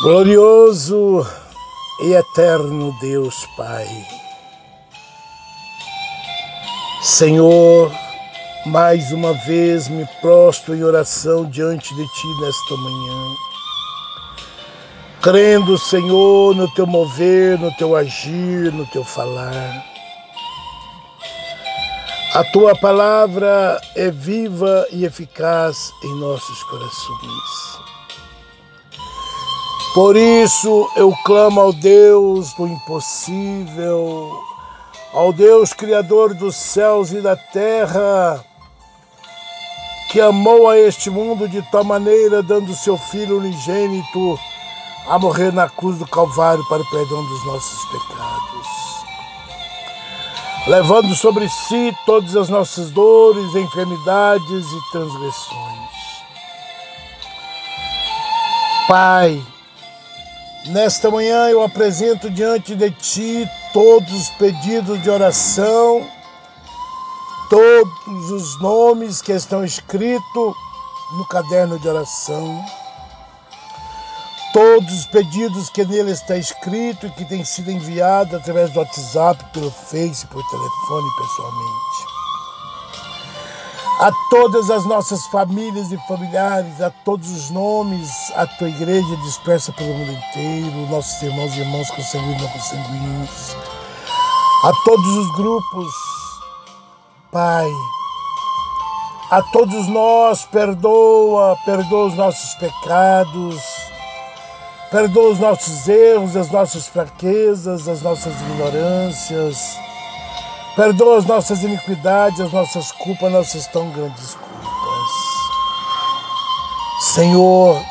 Glorioso e eterno Deus Pai, Senhor, mais uma vez me prostro em oração diante de Ti nesta manhã, crendo, Senhor, no Teu mover, no Teu agir, no Teu falar. A Tua palavra é viva e eficaz em nossos corações. Por isso eu clamo ao Deus do impossível, ao Deus Criador dos céus e da terra, que amou a este mundo de tal maneira, dando seu Filho unigênito a morrer na cruz do Calvário para o perdão dos nossos pecados, levando sobre si todas as nossas dores, enfermidades e transgressões. Pai, Nesta manhã eu apresento diante de Ti todos os pedidos de oração, todos os nomes que estão escritos no caderno de oração, todos os pedidos que nele está escrito e que tem sido enviado através do WhatsApp, pelo Face, por telefone pessoalmente a todas as nossas famílias e familiares, a todos os nomes, a tua igreja dispersa pelo mundo inteiro, nossos irmãos e irmãs consanguíneos e não consanguíneos, a todos os grupos, Pai, a todos nós, perdoa, perdoa os nossos pecados, perdoa os nossos erros, as nossas fraquezas, as nossas ignorâncias Perdoa as nossas iniquidades, as nossas culpas, nossas tão grandes culpas. Senhor,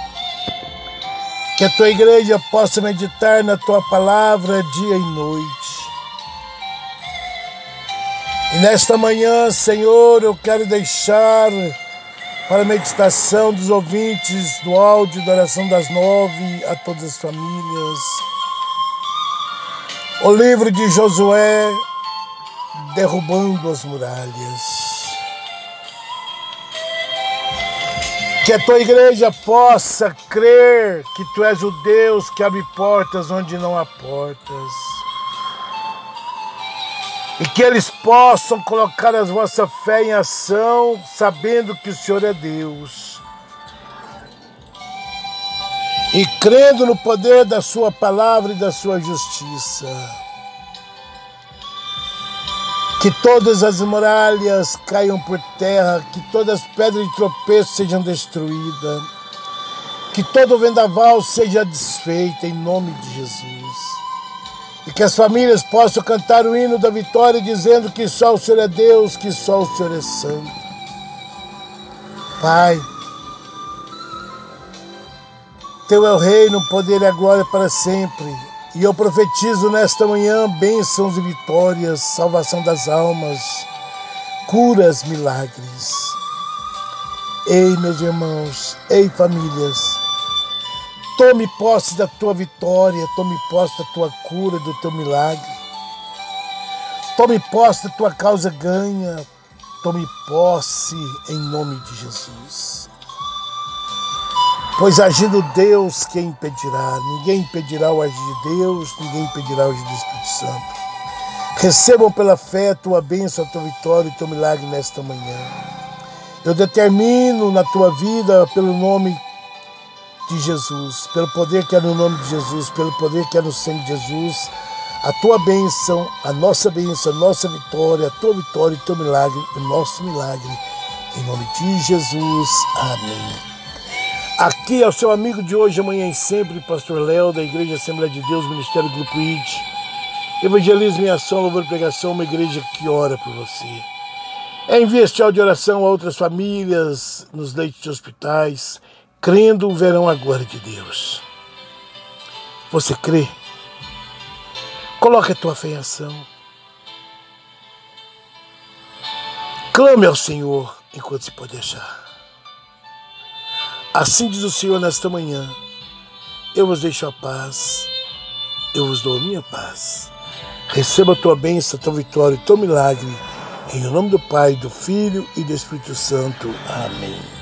que a tua igreja possa meditar na tua palavra dia e noite. E nesta manhã, Senhor, eu quero deixar para a meditação dos ouvintes do áudio da oração das nove a todas as famílias. O livro de Josué, derrubando as muralhas. Que a tua igreja possa crer que tu és o Deus que abre portas onde não há portas. E que eles possam colocar a vossa fé em ação, sabendo que o Senhor é Deus. E crendo no poder da Sua palavra e da Sua justiça que todas as muralhas caiam por terra, que todas as pedras de tropeço sejam destruídas, que todo vendaval seja desfeito em nome de Jesus. E que as famílias possam cantar o hino da vitória dizendo que só o Senhor é Deus, que só o Senhor é santo. Pai, Teu é o reino, o poder e a glória para sempre. E eu profetizo nesta manhã bênçãos e vitórias, salvação das almas, curas, milagres. Ei, meus irmãos, ei, famílias, tome posse da tua vitória, tome posse da tua cura, do teu milagre. Tome posse da tua causa ganha, tome posse em nome de Jesus. Pois agindo Deus, quem impedirá? Ninguém impedirá o agir de Deus, ninguém impedirá o agir do Espírito Santo. Recebam pela fé a tua bênção, a tua vitória e o teu milagre nesta manhã. Eu determino na tua vida, pelo nome de Jesus, pelo poder que é no nome de Jesus, pelo poder que é no sangue de Jesus, a tua bênção, a nossa bênção, a nossa vitória, a tua vitória e o teu milagre, o nosso milagre. Em nome de Jesus. Amém. Aqui é o seu amigo de hoje, amanhã e sempre, Pastor Léo, da Igreja Assembleia de Deus, Ministério Grupo ID. Evangelismo em ação, louvor e pregação, uma igreja que ora por você. Envie este áudio de oração a outras famílias nos leitos de hospitais, crendo verão a glória de Deus. Você crê? Coloque a tua fé em ação. Clame ao Senhor enquanto se pode achar. Assim diz o Senhor nesta manhã: Eu vos deixo a paz, eu vos dou a minha paz. Receba a tua bênção, a tua vitória, o teu milagre. Em nome do Pai, do Filho e do Espírito Santo. Amém.